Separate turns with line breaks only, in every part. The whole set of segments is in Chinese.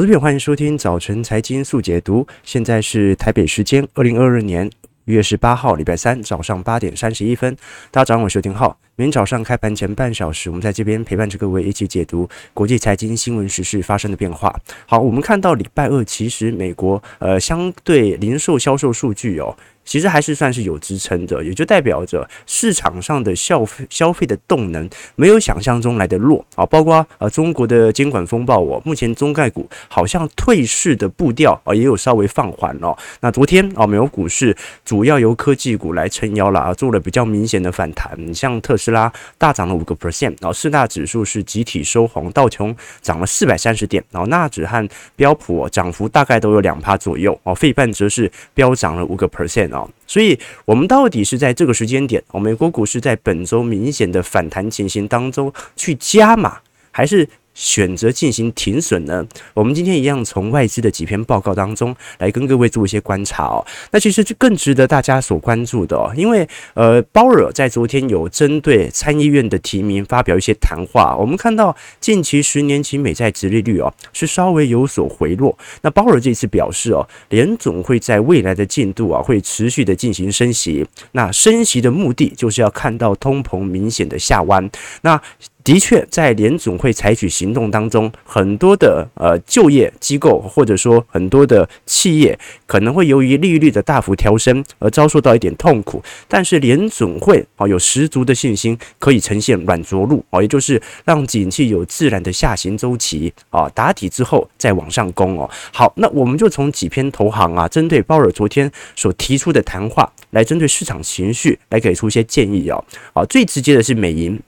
投资朋友，欢迎收听早晨财经速解读。现在是台北时间二零二二年一月十八号，礼拜三早上八点三十一分。大家早上好，我是丁浩。明天早上开盘前半小时，我们在这边陪伴着各位一起解读国际财经新闻时事发生的变化。好，我们看到礼拜二，其实美国呃相对零售销售数据哦。其实还是算是有支撑的，也就代表着市场上的消费消费的动能没有想象中来的弱啊。包括呃中国的监管风暴哦，目前中概股好像退市的步调啊也有稍微放缓了。那昨天啊，美国股市主要由科技股来撑腰了啊，做了比较明显的反弹。你像特斯拉大涨了五个 percent，然后四大指数是集体收红，道琼涨了四百三十点，然后纳指和标普涨幅大概都有两趴左右哦，费半则是飙涨了五个 percent 哦。所以，我们到底是在这个时间点，哦，美国股市在本周明显的反弹情形当中去加码，还是？选择进行停损呢？我们今天一样从外资的几篇报告当中来跟各位做一些观察哦。那其实就更值得大家所关注的，因为呃，鲍尔在昨天有针对参议院的提名发表一些谈话。我们看到近期十年期美债殖利率哦是稍微有所回落。那鲍尔这次表示哦，联总会在未来的进度啊会持续的进行升息。那升息的目的就是要看到通膨明显的下弯。那的确，在联总会采取行动当中，很多的呃就业机构或者说很多的企业可能会由于利率的大幅调升而遭受到一点痛苦，但是联总会啊有十足的信心可以呈现软着陆啊，也就是让景气有自然的下行周期啊打底之后再往上攻哦。好，那我们就从几篇投行啊，针对鲍尔昨天所提出的谈话来针对市场情绪来给出一些建议哦。啊，最直接的是美银。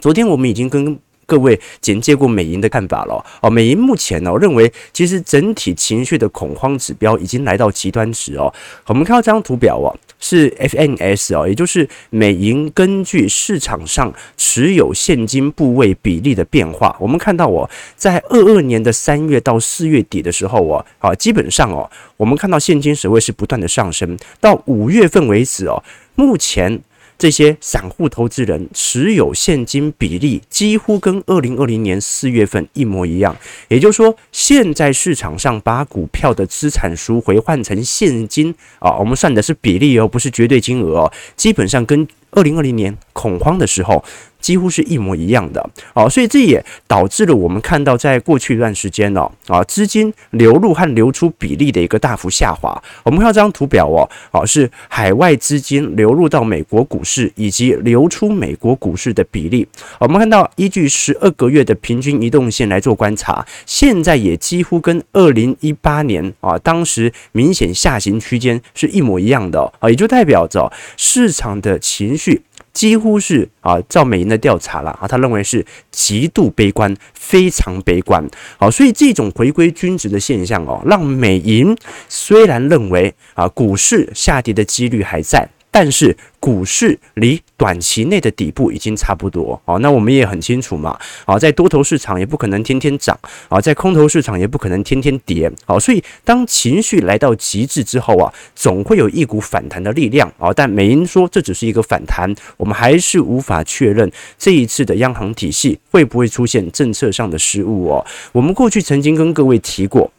昨天我们已经跟各位简介过美银的看法了哦。美银目前呢，我认为其实整体情绪的恐慌指标已经来到极端值哦。我们看到这张图表哦，是 FNS 哦，也就是美银根据市场上持有现金部位比例的变化。我们看到哦，在二二年的三月到四月底的时候哦，啊，基本上哦，我们看到现金水位是不断的上升，到五月份为止哦，目前。这些散户投资人持有现金比例几乎跟二零二零年四月份一模一样，也就是说，现在市场上把股票的资产赎回换成现金啊，我们算的是比例哦，不是绝对金额哦，基本上跟二零二零年恐慌的时候。几乎是一模一样的哦，所以这也导致了我们看到在过去一段时间哦啊资金流入和流出比例的一个大幅下滑。我们看到这张图表哦，啊是海外资金流入到美国股市以及流出美国股市的比例。我们看到依据十二个月的平均移动线来做观察，现在也几乎跟二零一八年啊当时明显下行区间是一模一样的啊，也就代表着市场的情绪。几乎是啊，照美银的调查了啊，他认为是极度悲观，非常悲观。好，所以这种回归均值的现象哦，让美银虽然认为啊，股市下跌的几率还在。但是股市离短期内的底部已经差不多。哦，那我们也很清楚嘛，啊，在多头市场也不可能天天涨。啊，在空头市场也不可能天天跌，好，所以当情绪来到极致之后啊，总会有一股反弹的力量。啊，但美银说这只是一个反弹，我们还是无法确认这一次的央行体系会不会出现政策上的失误哦，我们过去曾经跟各位提过。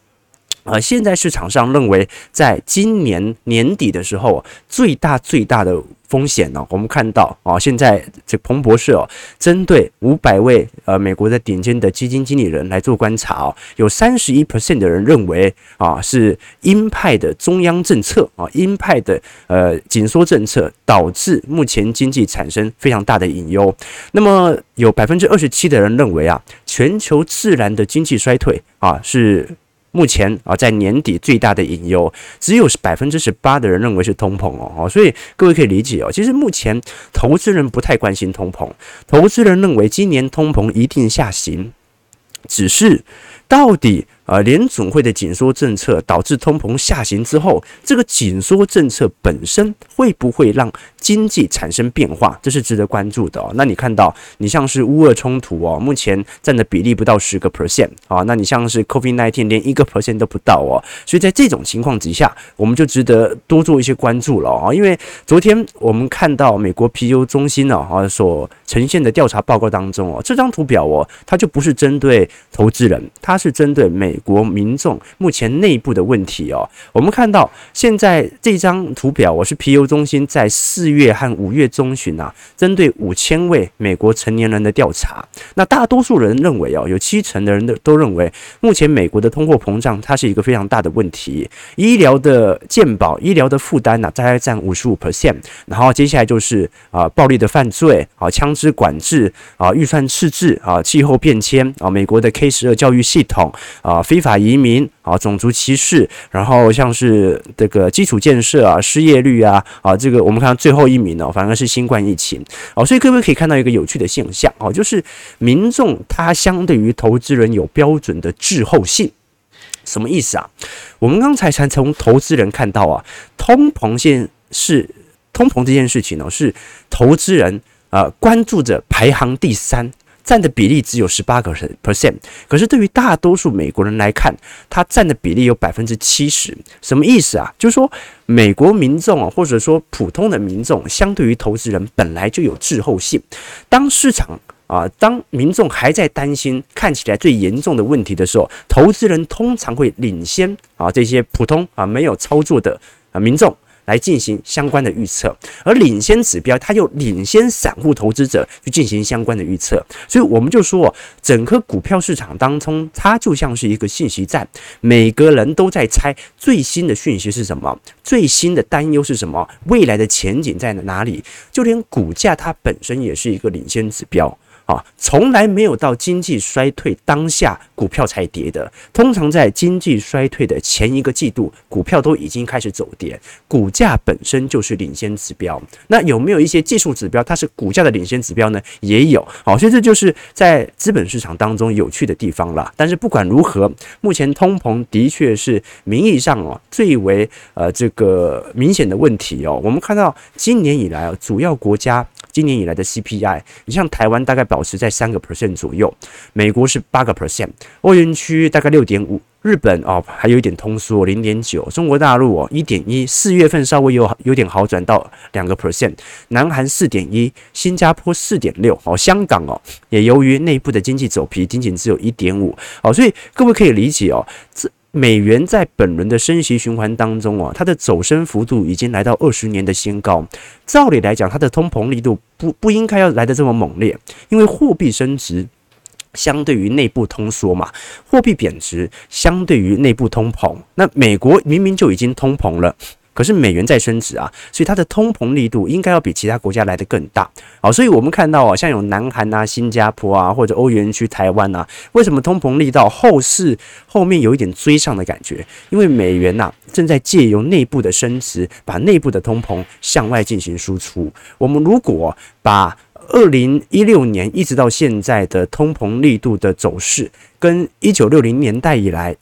呃，现在市场上认为，在今年年底的时候，最大最大的风险呢，我们看到啊，现在这彭博社哦，针对五百位呃美国的顶尖的基金经理人来做观察哦，有三十一 percent 的人认为啊，是鹰派的中央政策啊，鹰派的呃紧缩政策导致目前经济产生非常大的隐忧。那么有百分之二十七的人认为啊，全球自然的经济衰退啊是。目前啊，在年底最大的隐忧，只有百分之十八的人认为是通膨哦，所以各位可以理解哦，其实目前投资人不太关心通膨，投资人认为今年通膨一定下行，只是到底。呃，联总会的紧缩政策导致通膨下行之后，这个紧缩政策本身会不会让经济产生变化？这是值得关注的哦。那你看到，你像是乌俄冲突哦，目前占的比例不到十个 percent 啊。那你像是 COVID-19 连一个 percent 都不到哦。所以在这种情况之下，我们就值得多做一些关注了啊。因为昨天我们看到美国皮尤中心呢啊所呈现的调查报告当中哦，这张图表哦，它就不是针对投资人，它是针对美。国民众目前内部的问题哦。我们看到现在这张图表，我是皮尤中心在四月和五月中旬啊，针对五千位美国成年人的调查，那大多数人认为哦，有七成的人都都认为，目前美国的通货膨胀它是一个非常大的问题，医疗的健保、医疗的负担呢，大概占五十五。percent，然后接下来就是啊，暴力的犯罪啊，枪支管制啊，预算赤字啊，气候变迁啊，美国的 K 十二教育系统啊，非法移民啊，种族歧视，然后像是这个基础建设啊，失业率啊，啊，这个我们看到最后一名呢，反而是新冠疫情哦，所以各位可以看到一个有趣的现象哦，就是民众他相对于投资人有标准的滞后性，什么意思啊？我们刚才才从投资人看到啊，通膨现是通膨这件事情呢，是投资人啊关注着排行第三。占的比例只有十八个 percent，可是对于大多数美国人来看，它占的比例有百分之七十。什么意思啊？就是说，美国民众啊，或者说普通的民众，相对于投资人本来就有滞后性。当市场啊，当民众还在担心看起来最严重的问题的时候，投资人通常会领先啊这些普通啊没有操作的啊民众。来进行相关的预测，而领先指标它又领先散户投资者去进行相关的预测，所以我们就说，整个股票市场当中，它就像是一个信息战，每个人都在猜最新的讯息是什么，最新的担忧是什么，未来的前景在哪里，就连股价它本身也是一个领先指标。啊，从来没有到经济衰退当下股票才跌的，通常在经济衰退的前一个季度，股票都已经开始走跌，股价本身就是领先指标。那有没有一些技术指标，它是股价的领先指标呢？也有。好，所以这就是在资本市场当中有趣的地方了。但是不管如何，目前通膨的确是名义上哦最为呃这个明显的问题哦。我们看到今年以来啊，主要国家。今年以来的 CPI，你像台湾大概保持在三个 percent 左右，美国是八个 percent，欧元区大概六点五，日本哦还有一点通缩零点九，中国大陆哦一点一，四月份稍微有有点好转到两个 percent，南韩四点一，新加坡四点六，哦香港哦也由于内部的经济走皮，仅仅只有一点五，哦所以各位可以理解哦这。美元在本轮的升息循环当中啊，它的走升幅度已经来到二十年的新高。照理来讲，它的通膨力度不不应该要来得这么猛烈，因为货币升值相对于内部通缩嘛，货币贬值相对于内部通膨。那美国明明就已经通膨了。可是美元在升值啊，所以它的通膨力度应该要比其他国家来得更大。好，所以我们看到啊，像有南韩啊、新加坡啊，或者欧元区、台湾啊，为什么通膨力道后市后面有一点追上的感觉？因为美元呐正在借由内部的升值，把内部的通膨向外进行输出。我们如果把二零一六年一直到现在的通膨力度的走势，跟一九六零年代以来。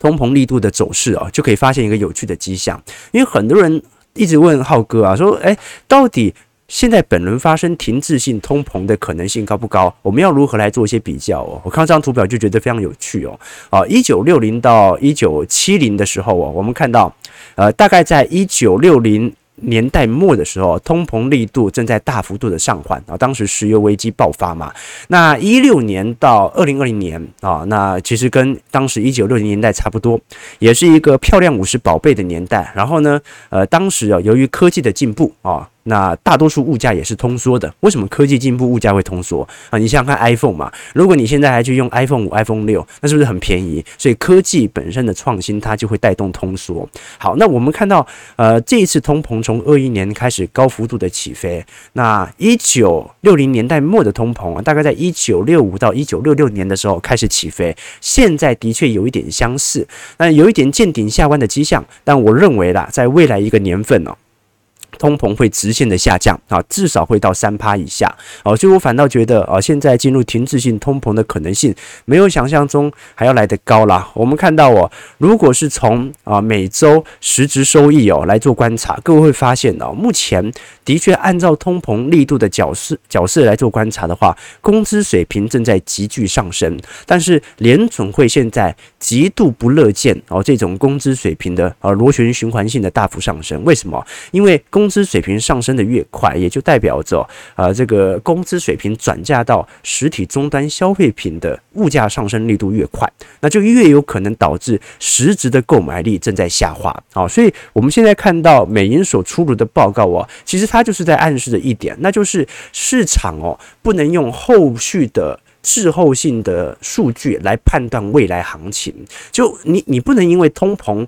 通膨力度的走势啊，就可以发现一个有趣的迹象。因为很多人一直问浩哥啊，说：“诶，到底现在本轮发生停滞性通膨的可能性高不高？我们要如何来做一些比较哦？”我看这张图表就觉得非常有趣哦。啊，一九六零到一九七零的时候哦，我们看到，呃，大概在一九六零。年代末的时候，通膨力度正在大幅度的上缓啊，当时石油危机爆发嘛。那一六年到二零二零年啊，那其实跟当时一九六零年代差不多，也是一个漂亮五十宝贝的年代。然后呢，呃，当时啊，由于科技的进步啊。那大多数物价也是通缩的，为什么科技进步物价会通缩啊？你想想看 iPhone 嘛，如果你现在还去用 iPhone 五、iPhone 六，那是不是很便宜？所以科技本身的创新它就会带动通缩。好，那我们看到呃这一次通膨从二一年开始高幅度的起飞，那一九六零年代末的通膨啊，大概在一九六五到一九六六年的时候开始起飞，现在的确有一点相似，那有一点见顶下弯的迹象，但我认为啦，在未来一个年份呢、哦。通膨会直线的下降啊，至少会到三趴以下哦，所以我反倒觉得啊，现在进入停滞性通膨的可能性没有想象中还要来得高啦。我们看到哦，如果是从啊每周实质收益哦来做观察，各位会发现哦，目前的确按照通膨力度的角色角色来做观察的话，工资水平正在急剧上升，但是联准会现在极度不乐见哦这种工资水平的呃螺旋循环性的大幅上升。为什么？因为工工资水平上升的越快，也就代表着啊，这个工资水平转嫁到实体终端消费品的物价上升力度越快，那就越有可能导致实质的购买力正在下滑啊。所以我们现在看到美银所出炉的报告啊，其实它就是在暗示着一点，那就是市场哦，不能用后续的滞后性的数据来判断未来行情。就你，你不能因为通膨。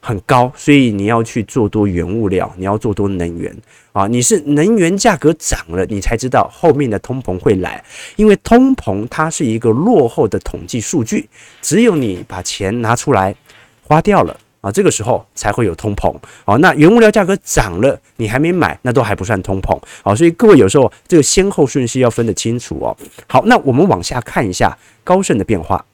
很高，所以你要去做多原物料，你要做多能源啊！你是能源价格涨了，你才知道后面的通膨会来，因为通膨它是一个落后的统计数据，只有你把钱拿出来花掉了啊，这个时候才会有通膨啊。那原物料价格涨了，你还没买，那都还不算通膨啊。所以各位有时候这个先后顺序要分得清楚哦。好，那我们往下看一下高盛的变化。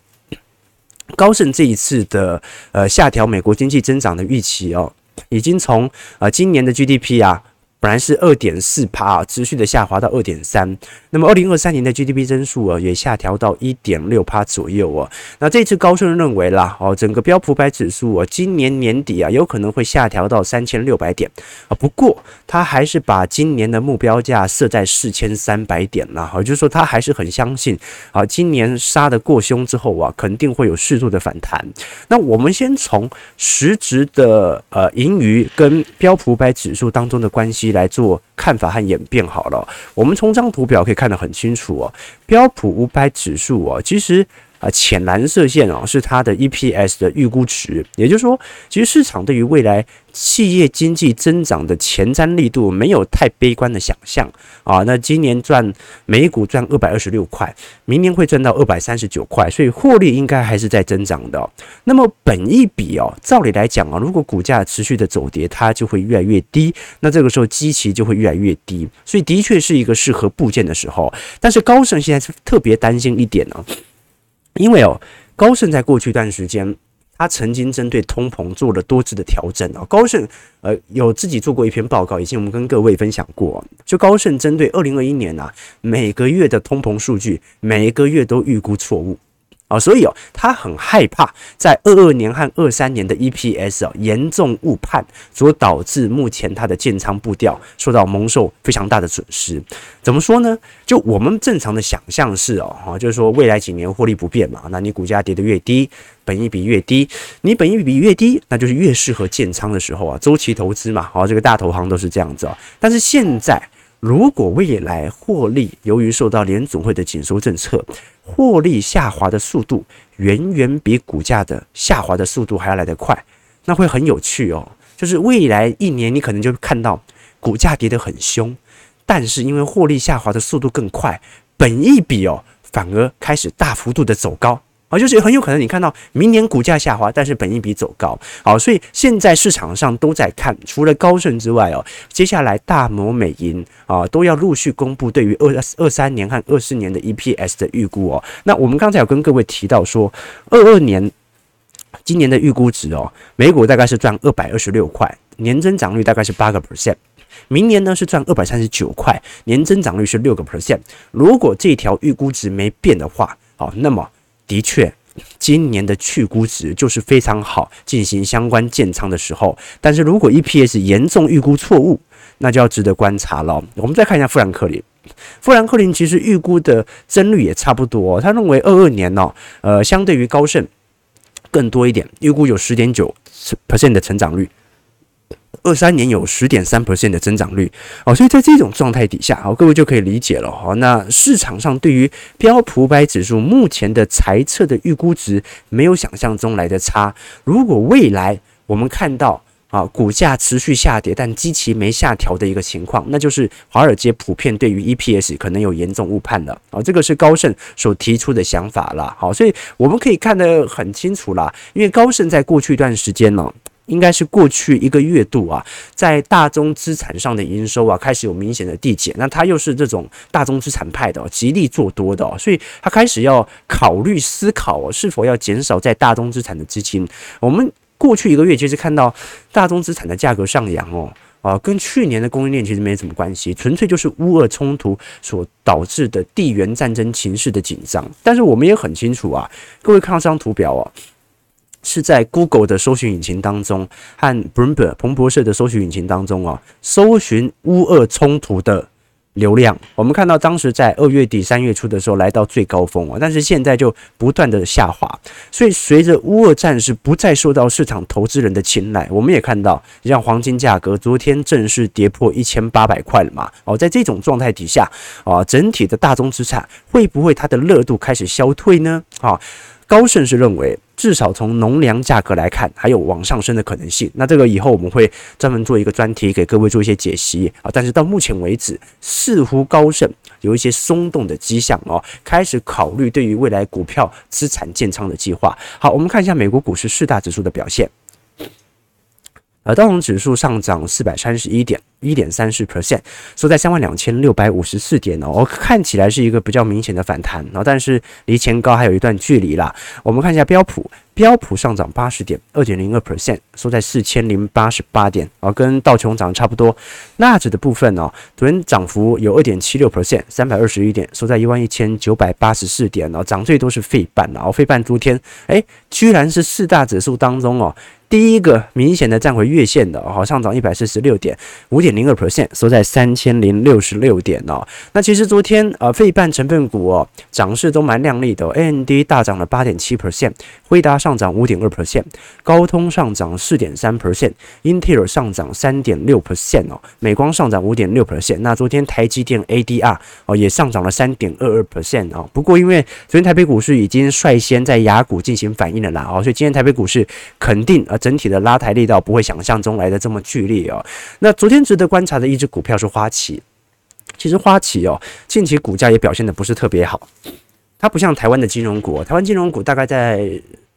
高盛这一次的呃下调美国经济增长的预期哦，已经从呃今年的 GDP 啊。本来是二点四趴啊，持续的下滑到二点三。那么二零二三年的 GDP 增速啊，也下调到一点六趴左右啊。那这次高盛认为啦，哦，整个标普百指数啊，今年年底啊，有可能会下调到三千六百点啊。不过他还是把今年的目标价设在四千三百点啦。好，就是说他还是很相信啊，今年杀得过凶之后啊，肯定会有适度的反弹。那我们先从实质的呃盈余跟标普百指数当中的关系来做看法和演变好了，我们从这张图表可以看得很清楚哦。标普五百指数哦，其实。啊，浅蓝色线哦，是它的 EPS 的预估值，也就是说，其实市场对于未来企业经济增长的前瞻力度没有太悲观的想象啊。那今年赚每股赚二百二十六块，明年会赚到二百三十九块，所以获利应该还是在增长的。那么本益比哦，照理来讲啊，如果股价持续的走跌，它就会越来越低，那这个时候基期就会越来越低，所以的确是一个适合布件的时候。但是高盛现在是特别担心一点呢。因为哦，高盛在过去一段时间，他曾经针对通膨做了多次的调整哦。高盛呃有自己做过一篇报告，以前我们跟各位分享过，就高盛针对二零二一年啊，每个月的通膨数据，每一个月都预估错误。啊，所以哦，他很害怕在二二年和二三年的 EPS 哦严重误判，所导致目前他的建仓步调受到蒙受非常大的损失。怎么说呢？就我们正常的想象是哦，哈，就是说未来几年获利不变嘛，那你股价跌得越低，本益比越低，你本益比越低，那就是越适合建仓的时候啊，周期投资嘛，好，这个大投行都是这样子啊。但是现在。如果未来获利由于受到联总会的紧缩政策，获利下滑的速度远远比股价的下滑的速度还要来得快，那会很有趣哦。就是未来一年你可能就看到股价跌得很凶，但是因为获利下滑的速度更快，本一比哦反而开始大幅度的走高。啊，就是很有可能你看到明年股价下滑，但是本益比走高。好，所以现在市场上都在看，除了高盛之外哦，接下来大摩、美银啊都要陆续公布对于二二三年和二四年的 EPS 的预估哦。那我们刚才有跟各位提到说，二二年今年的预估值哦，每股大概是赚二百二十六块，年增长率大概是八个 percent。明年呢是赚二百三十九块，年增长率是六个 percent。如果这条预估值没变的话，好，那么。的确，今年的去估值就是非常好进行相关建仓的时候。但是如果 EPS 严重预估错误，那就要值得观察了。我们再看一下富兰克林，富兰克林其实预估的增率也差不多，他认为二二年呢，呃，相对于高盛更多一点，预估有十点九 percent 的成长率。二三年有十点三 percent 的增长率哦，所以在这种状态底下，好，各位就可以理解了哈。那市场上对于标普百指数目前的财测的预估值没有想象中来的差。如果未来我们看到啊股价持续下跌，但基期没下调的一个情况，那就是华尔街普遍对于 EPS 可能有严重误判了啊。这个是高盛所提出的想法了。好，所以我们可以看得很清楚啦，因为高盛在过去一段时间呢。应该是过去一个月度啊，在大宗资产上的营收啊，开始有明显的递减。那他又是这种大宗资产派的，极力做多的，所以他开始要考虑思考是否要减少在大宗资产的资金。我们过去一个月其实看到大宗资产的价格上扬哦，啊，跟去年的供应链其实没什么关系，纯粹就是乌俄冲突所导致的地缘战争情势的紧张。但是我们也很清楚啊，各位看到这张图表哦。是在 Google 的搜寻引擎当中和 Bloomberg 彭博社的搜寻引擎当中啊，搜寻乌俄冲突的流量，我们看到当时在二月底三月初的时候来到最高峰啊，但是现在就不断的下滑。所以随着乌俄战事不再受到市场投资人的青睐，我们也看到像黄金价格昨天正式跌破一千八百块了嘛。哦，在这种状态底下啊，整体的大宗资产会不会它的热度开始消退呢？啊？高盛是认为，至少从农粮价格来看，还有往上升的可能性。那这个以后我们会专门做一个专题，给各位做一些解析啊。但是到目前为止，似乎高盛有一些松动的迹象哦，开始考虑对于未来股票资产建仓的计划。好，我们看一下美国股市四大指数的表现。而道琼指数上涨四百三十一点。一点三四 percent，收在三万两千六百五十四点哦，看起来是一个比较明显的反弹然后，但是离前高还有一段距离啦。我们看一下标普，标普上涨八十点，二点零二 percent，收在四千零八十八点哦，跟道琼涨差不多。纳指的部分哦，昨天涨幅有二点七六 percent，三百二十一点，收在一万一千九百八十四点哦，涨最多是费半哦，费半昨天诶，居然是四大指数当中哦第一个明显的站回月线的哦，上涨一百四十六点，五点零二 percent 收在三千零六十六点哦。那其实昨天呃，费半成分股哦，涨势都蛮亮丽的。AMD 大涨了八点七 percent，辉达上涨五点二 percent，高通上涨四点三 percent，英特尔上涨三点六 percent 哦，美光上涨五点六 percent。那昨天台积电 ADR 哦也上涨了三点二二 percent 哦。不过因为昨天台北股市已经率先在雅股进行反应了啦哦，所以今天台北股市肯定呃整体的拉抬力道不会想象中来的这么剧烈哦。那昨天值得观察的一只股票是花旗，其实花旗哦，近期股价也表现的不是特别好，它不像台湾的金融股，台湾金融股大概在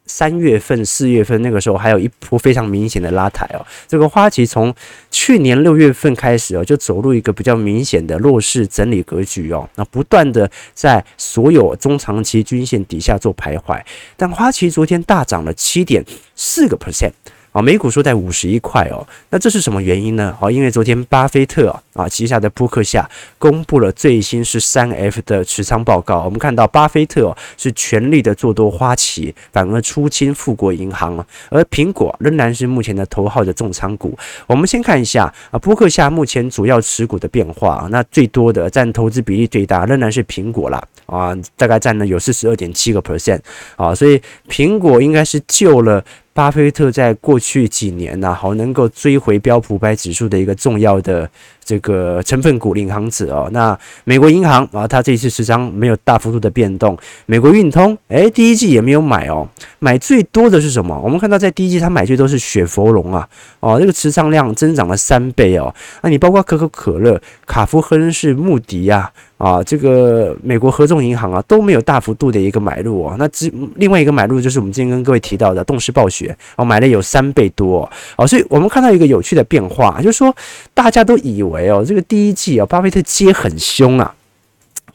三月份、四月份那个时候还有一波非常明显的拉抬哦，这个花旗从去年六月份开始哦，就走入一个比较明显的弱势整理格局哦，那不断的在所有中长期均线底下做徘徊，但花旗昨天大涨了七点四个 percent。啊，美股收在五十一块哦，那这是什么原因呢？哦，因为昨天巴菲特啊旗下的扑克夏公布了最新十三 F 的持仓报告，我们看到巴菲特是全力的做多花旗，反而出清富国银行，而苹果仍然是目前的头号的重仓股。我们先看一下啊，波克夏目前主要持股的变化，那最多的占投资比例最大仍然是苹果啦，啊，大概占了有四十二点七个 percent 啊，所以苹果应该是救了。巴菲特在过去几年呢，好能够追回标普五百指数的一个重要的这个成分股领航者哦。那美国银行啊，它这一次持仓没有大幅度的变动。美国运通，诶，第一季也没有买哦，买最多的是什么？我们看到在第一季它买最多是雪佛龙啊，哦，这个持仓量增长了三倍哦。那你包括可口可乐、卡夫亨氏、穆迪呀。啊，这个美国合众银行啊都没有大幅度的一个买入哦。那只另外一个买入就是我们今天跟各位提到的动视暴雪哦，买了有三倍多哦。所以我们看到一个有趣的变化，就是说大家都以为哦，这个第一季哦，巴菲特接很凶啊，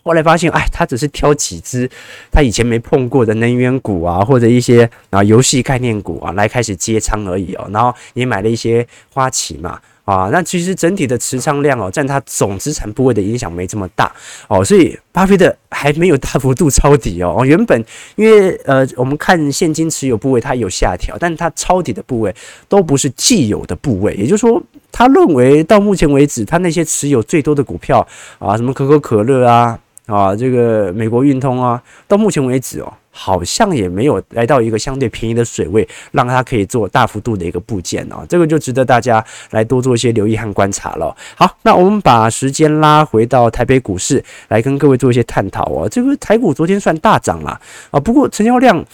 后来发现哎，他只是挑几只他以前没碰过的能源股啊，或者一些啊游戏概念股啊来开始接仓而已哦。然后也买了一些花旗嘛。啊，那其实整体的持仓量哦，占它总资产部位的影响没这么大哦，所以巴菲特还没有大幅度抄底哦。原本因为呃，我们看现金持有部位它有下调，但它抄底的部位都不是既有的部位，也就是说，他认为到目前为止，他那些持有最多的股票啊，什么可口可乐啊，啊，这个美国运通啊，到目前为止哦。好像也没有来到一个相对便宜的水位，让它可以做大幅度的一个部件哦，这个就值得大家来多做一些留意和观察了。好，那我们把时间拉回到台北股市，来跟各位做一些探讨哦。这个台股昨天算大涨了啊，不过成交量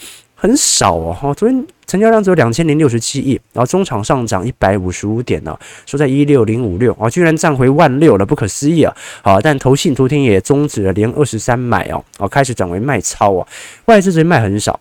很少哦，哈，昨天。成交量只有两千零六十七亿，然后中场上涨一百五十五点呢，收在一六零五六啊，居然站回万六了，不可思议啊！好，但投信昨天也终止了连二十三买哦，哦，开始转为卖超啊，外资这边卖很少。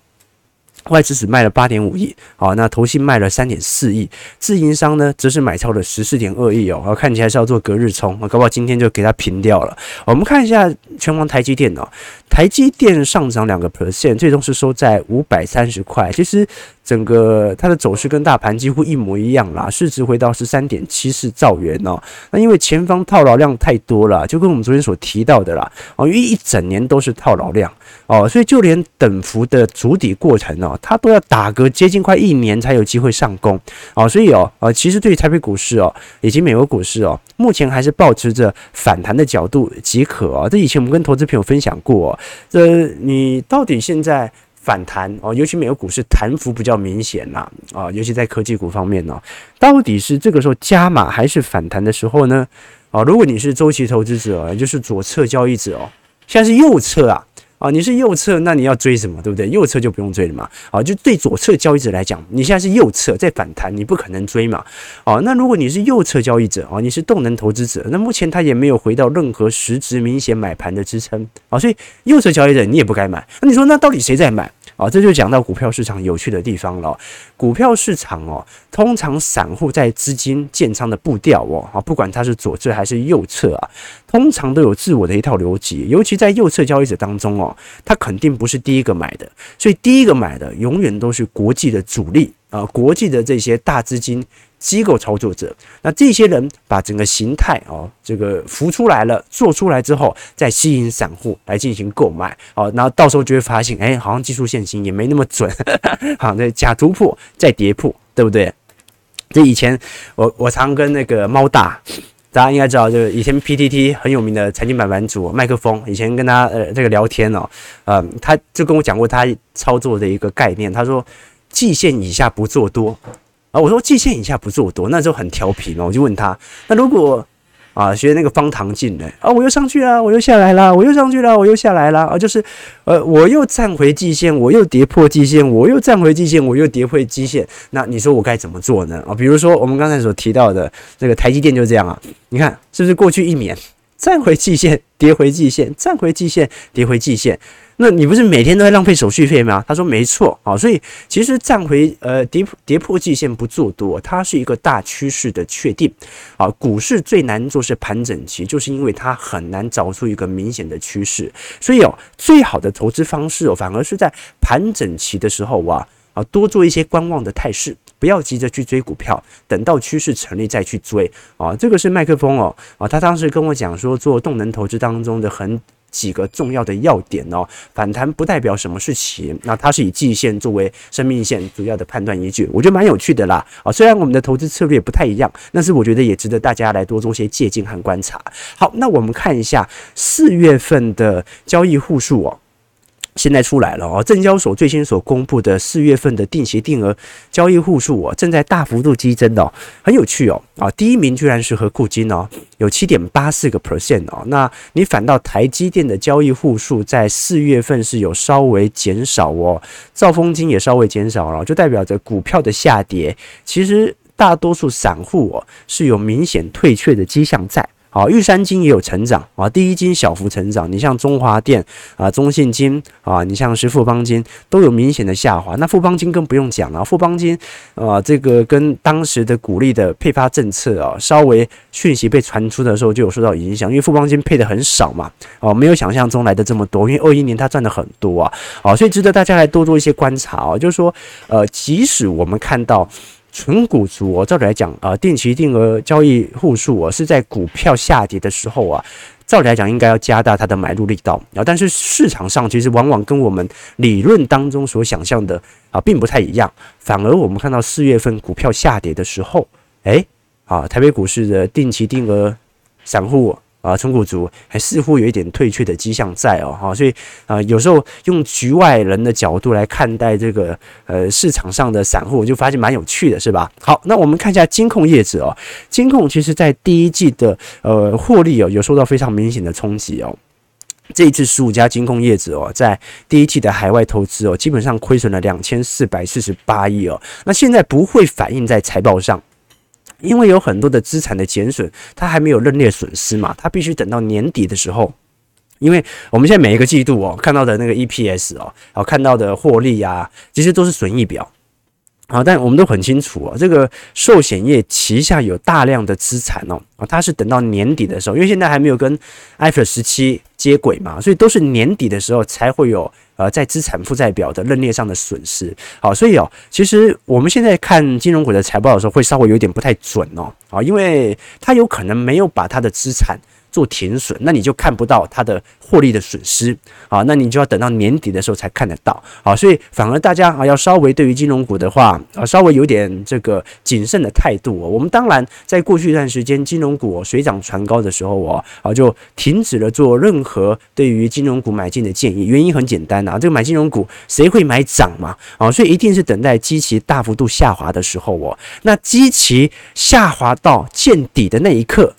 外资只卖了八点五亿，好，那投信卖了三点四亿，自营商呢则是买超了十四点二亿哦，看起来是要做隔日冲，搞不好今天就给它平掉了。我们看一下全网台积电哦，台积电上涨两个 percent，最终是收在五百三十块。其实整个它的走势跟大盘几乎一模一样啦，市值回到十三点七四兆元哦。那因为前方套牢量太多了，就跟我们昨天所提到的啦，哦，因为一整年都是套牢量哦，所以就连等幅的筑底过程哦。它都要打个接近快一年才有机会上攻啊，所以哦，呃，其实对于台北股市哦，以及美国股市哦，目前还是保持着反弹的角度即可哦。这以前我们跟投资朋友分享过，这你到底现在反弹哦，尤其美国股市弹幅比较明显啦啊，尤其在科技股方面呢，到底是这个时候加码还是反弹的时候呢？啊，如果你是周期投资者，就是左侧交易者哦，现在是右侧啊。啊，你是右侧，那你要追什么，对不对？右侧就不用追了嘛。啊，就对左侧交易者来讲，你现在是右侧在反弹，你不可能追嘛。啊，那如果你是右侧交易者，啊，你是动能投资者，那目前它也没有回到任何实质明显买盘的支撑啊，所以右侧交易者你也不该买。那你说，那到底谁在买？啊，这就讲到股票市场有趣的地方了。股票市场哦，通常散户在资金建仓的步调哦，啊，不管它是左侧还是右侧啊，通常都有自我的一套逻辑。尤其在右侧交易者当中哦，他肯定不是第一个买的，所以第一个买的永远都是国际的主力啊，国际的这些大资金。机构操作者，那这些人把整个形态哦，这个浮出来了，做出来之后，再吸引散户来进行购买哦，然后到时候就会发现，哎，好像技术线型也没那么准，好，那假突破再跌破，对不对？这以前我我常跟那个猫大，大家应该知道，就是以前 PTT 很有名的财经版版主麦克风，以前跟他呃这个聊天哦，呃，他就跟我讲过他操作的一个概念，他说季线以下不做多。啊，我说季线以下不做多，那时候很调皮嘛，我就问他，那如果啊学那个方唐镜呢？啊，我又上去了，我又下来了，我又上去了，我又下来了，啊，就是呃，我又站回季线，我又跌破季线，我又站回季线，我又跌破季线，那你说我该怎么做呢？啊，比如说我们刚才所提到的这个台积电就这样啊，你看是不是过去一年站回季线，跌回季线，站回季线，跌回季线？那你不是每天都在浪费手续费吗？他说没错啊，所以其实站回呃跌破跌破季线不做多，它是一个大趋势的确定啊。股市最难做是盘整期，就是因为它很难找出一个明显的趋势，所以哦，最好的投资方式哦，反而是在盘整期的时候啊啊多做一些观望的态势，不要急着去追股票，等到趋势成立再去追啊。这个是麦克风哦啊，他当时跟我讲说，做动能投资当中的很。几个重要的要点哦，反弹不代表什么事情，那它是以季线作为生命线主要的判断依据，我觉得蛮有趣的啦啊，虽然我们的投资策略不太一样，但是我觉得也值得大家来多做些借鉴和观察。好，那我们看一下四月份的交易户数哦。现在出来了哦，证交所最新所公布的四月份的定期定额交易户数哦，正在大幅度激增哦，很有趣哦啊，第一名居然是和库金哦，有七点八四个 percent 哦，那你反倒台积电的交易户数在四月份是有稍微减少哦，兆丰金也稍微减少了，就代表着股票的下跌，其实大多数散户哦是有明显退却的迹象在。好，玉山金也有成长啊，第一金小幅成长。你像中华电啊、中信金啊，你像是富邦金都有明显的下滑。那富邦金更不用讲了，富邦金啊，这个跟当时的股利的配发政策啊，稍微讯息被传出的时候就有受到影响，因为富邦金配的很少嘛，哦，没有想象中来的这么多。因为二一年它赚的很多啊，好，所以值得大家来多做一些观察啊，就是说，呃，即使我们看到。纯股族哦，照理来讲啊，定期定额交易户数啊，是在股票下跌的时候啊，照理来讲应该要加大它的买入力道啊。但是市场上其实往往跟我们理论当中所想象的啊，并不太一样。反而我们看到四月份股票下跌的时候，诶，啊，台北股市的定期定额散户。啊，中股族还似乎有一点退却的迹象在哦，哈，所以啊，有时候用局外人的角度来看待这个呃市场上的散户，我就发现蛮有趣的，是吧？好，那我们看一下金控业者哦，金控其实在第一季的呃获利哦，有受到非常明显的冲击哦。这一次十五家金控业者哦，在第一季的海外投资哦，基本上亏损了两千四百四十八亿哦，那现在不会反映在财报上。因为有很多的资产的减损，它还没有认列损失嘛，它必须等到年底的时候。因为我们现在每一个季度哦，看到的那个 EPS 哦，好看到的获利啊，其实都是损益表。啊，但我们都很清楚啊，这个寿险业旗下有大量的资产哦，啊，它是等到年底的时候，因为现在还没有跟 IFRS 17接轨嘛，所以都是年底的时候才会有呃在资产负债表的认列上的损失。好，所以哦，其实我们现在看金融股的财报的时候，会稍微有点不太准哦，啊，因为它有可能没有把它的资产做停损，那你就看不到它的获利的损失啊，那你就要等到年底的时候才看得到啊，所以反而大家啊要稍微对于金融股的话啊稍微有点这个谨慎的态度哦。我们当然在过去一段时间金融股水涨船高的时候，我啊就停止了做任何对于金融股买进的建议，原因很简单啊，这个买金融股谁会买涨嘛啊，所以一定是等待基期大幅度下滑的时候哦，那基期下滑到见底的那一刻。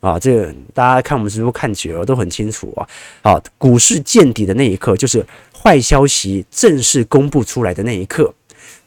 啊，这个大家看我们直播看久了都很清楚啊。啊，股市见底的那一刻，就是坏消息正式公布出来的那一刻；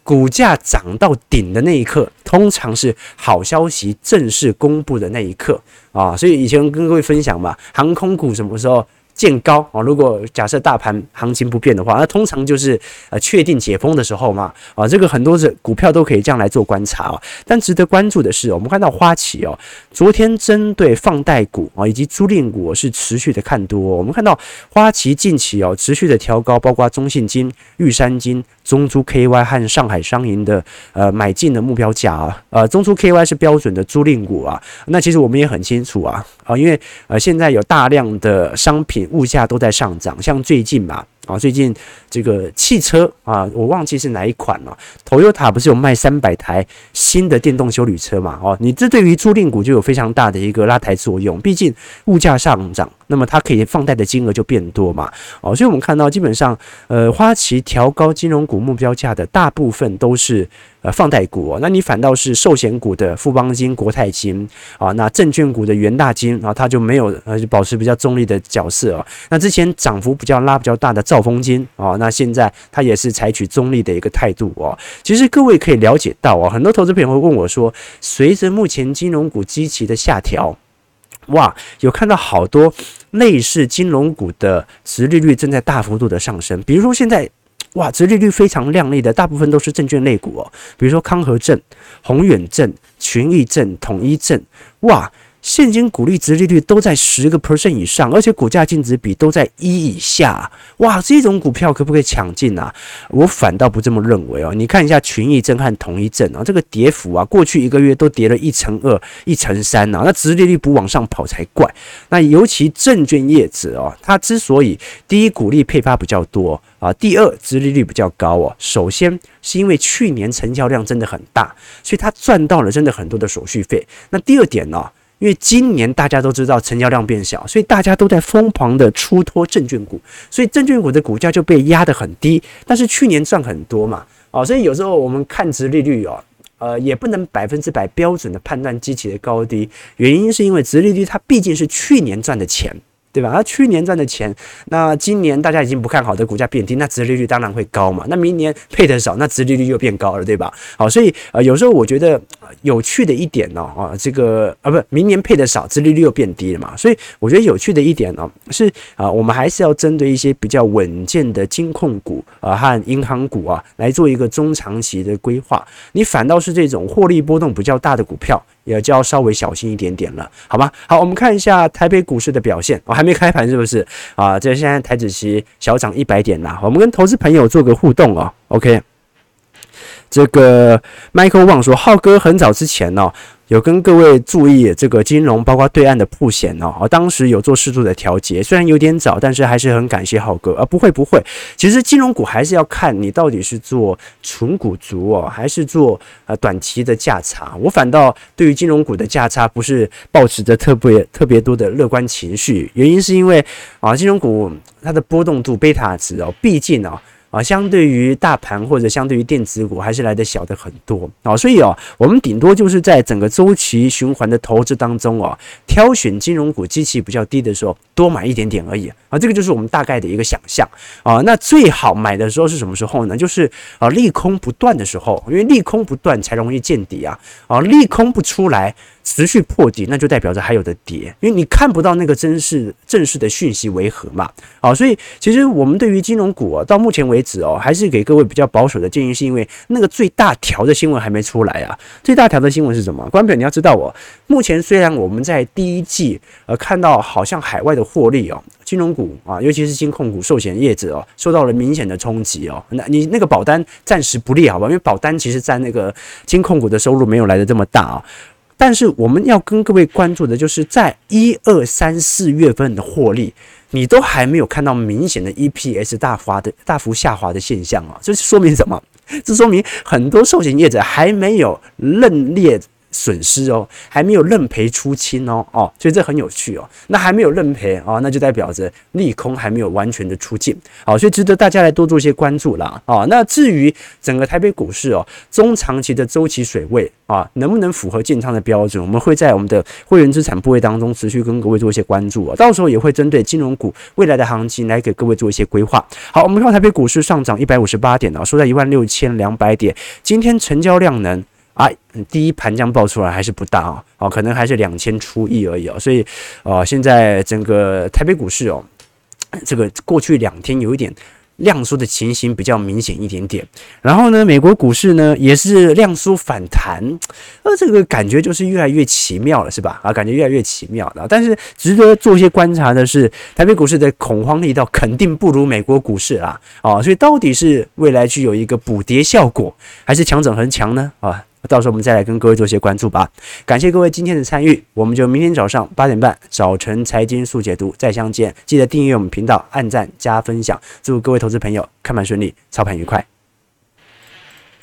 股价涨到顶的那一刻，通常是好消息正式公布的那一刻啊。所以以前跟各位分享吧，航空股什么时候？见高啊！如果假设大盘行情不变的话，那通常就是呃确定解封的时候嘛啊，这个很多的股票都可以这样来做观察啊。但值得关注的是，我们看到花旗哦，昨天针对放贷股啊以及租赁股是持续的看多。我们看到花旗近期哦持续的调高，包括中信金、玉山金、中租 KY 和上海商银的呃买进的目标价啊。呃，中租 KY 是标准的租赁股啊。那其实我们也很清楚啊啊，因为呃现在有大量的商品。物价都在上涨，像最近嘛，啊最近这个汽车啊，我忘记是哪一款了。Toyota 不是有卖三百台新的电动修理车嘛？哦，你这对于租赁股就有非常大的一个拉抬作用，毕竟物价上涨，那么它可以放贷的金额就变多嘛。哦，所以我们看到基本上，呃，花旗调高金融股目标价的大部分都是。呃，放贷股哦，那你反倒是寿险股的富邦金、国泰金啊，那证券股的元大金啊，它就没有呃，保持比较中立的角色哦。那之前涨幅比较拉比较大的兆丰金啊，那现在它也是采取中立的一个态度哦。其实各位可以了解到啊，很多投资朋友会问我说，随着目前金融股基期的下调，哇，有看到好多类似金融股的殖利率正在大幅度的上升，比如说现在。哇，殖利率非常亮丽的，大部分都是证券类股哦，比如说康和证、宏远证、群益证、统一证，哇。现金股利殖利率都在十个 percent 以上，而且股价净值比都在一以下，哇，这种股票可不可以抢进啊？我反倒不这么认为哦。你看一下群益证和统一证啊，这个跌幅啊，过去一个月都跌了一成二、一成三啊，那殖利率不往上跑才怪。那尤其证券业者哦，它之所以第一股利配发比较多啊，第二殖利率比较高哦，首先是因为去年成交量真的很大，所以它赚到了真的很多的手续费。那第二点呢？因为今年大家都知道成交量变小，所以大家都在疯狂的出脱证券股，所以证券股的股价就被压得很低。但是去年赚很多嘛，哦，所以有时候我们看值利率哦，呃，也不能百分之百标准的判断机器的高低，原因是因为值利率它毕竟是去年赚的钱。对吧？那去年赚的钱，那今年大家已经不看好的股价变低，那殖利率当然会高嘛。那明年配的少，那殖利率又变高了，对吧？好，所以呃，有时候我觉得有趣的一点呢，啊，这个啊，不，明年配的少，殖利率又变低了嘛。所以我觉得有趣的一点呢，是啊，我们还是要针对一些比较稳健的金控股啊和银行股啊来做一个中长期的规划。你反倒是这种获利波动比较大的股票。也就要稍微小心一点点了，好吗？好，我们看一下台北股市的表现。我、哦、还没开盘，是不是啊？这现在台指期小涨一百点啦。我们跟投资朋友做个互动哦。OK，这个 Michael 旺说，浩哥很早之前呢、有跟各位注意这个金融，包括对岸的曝险哦，当时有做适度的调节，虽然有点早，但是还是很感谢浩哥啊，不会不会，其实金融股还是要看你到底是做纯股族哦，还是做呃短期的价差。我反倒对于金融股的价差不是抱持着特别特别多的乐观情绪，原因是因为啊，金融股它的波动度贝塔值哦，毕竟哦。啊，相对于大盘或者相对于电子股，还是来得小的很多啊，所以哦，我们顶多就是在整个周期循环的投资当中哦，挑选金融股基期比较低的时候，多买一点点而已啊，这个就是我们大概的一个想象啊。那最好买的时候是什么时候呢？就是啊，利空不断的时候，因为利空不断才容易见底啊，啊，利空不出来。持续破底，那就代表着还有的跌，因为你看不到那个正式正式的讯息为何嘛？好，所以其实我们对于金融股啊，到目前为止哦，还是给各位比较保守的建议，是因为那个最大条的新闻还没出来啊。最大条的新闻是什么？观众朋友你要知道哦，目前虽然我们在第一季呃看到好像海外的获利哦，金融股啊，尤其是金控股、寿险业者哦，受到了明显的冲击哦。那你那个保单暂时不利好吧？因为保单其实占那个金控股的收入没有来得这么大啊。但是我们要跟各位关注的就是在一二三四月份的获利，你都还没有看到明显的 EPS 大滑的大幅下滑的现象啊，这是说明什么？这说明很多寿险业者还没有认列。损失哦，还没有认赔出清哦，哦，所以这很有趣哦。那还没有认赔哦，那就代表着利空还没有完全的出尽，好，所以值得大家来多做一些关注啦。哦，那至于整个台北股市哦，中长期的周期水位啊，能不能符合建仓的标准，我们会在我们的会员资产部位当中持续跟各位做一些关注啊。到时候也会针对金融股未来的行情来给各位做一些规划。好，我们看台北股市上涨一百五十八点啊，收在一万六千两百点，今天成交量能。啊，第一盘这样爆出来还是不大哦，哦，可能还是两千出亿而已哦，所以，呃，现在整个台北股市哦，这个过去两天有一点量缩的情形比较明显一点点，然后呢，美国股市呢也是量缩反弹，呃，这个感觉就是越来越奇妙了，是吧？啊，感觉越来越奇妙了。但是值得做一些观察的是，台北股市的恐慌力道肯定不如美国股市啦，啊，所以到底是未来具有一个补跌效果，还是强整恒强呢？啊？到时候我们再来跟各位做些关注吧。感谢各位今天的参与，我们就明天早上八点半早晨财经速解读再相见。记得订阅我们频道，按赞加分享。祝各位投资朋友看盘顺利，操盘愉快。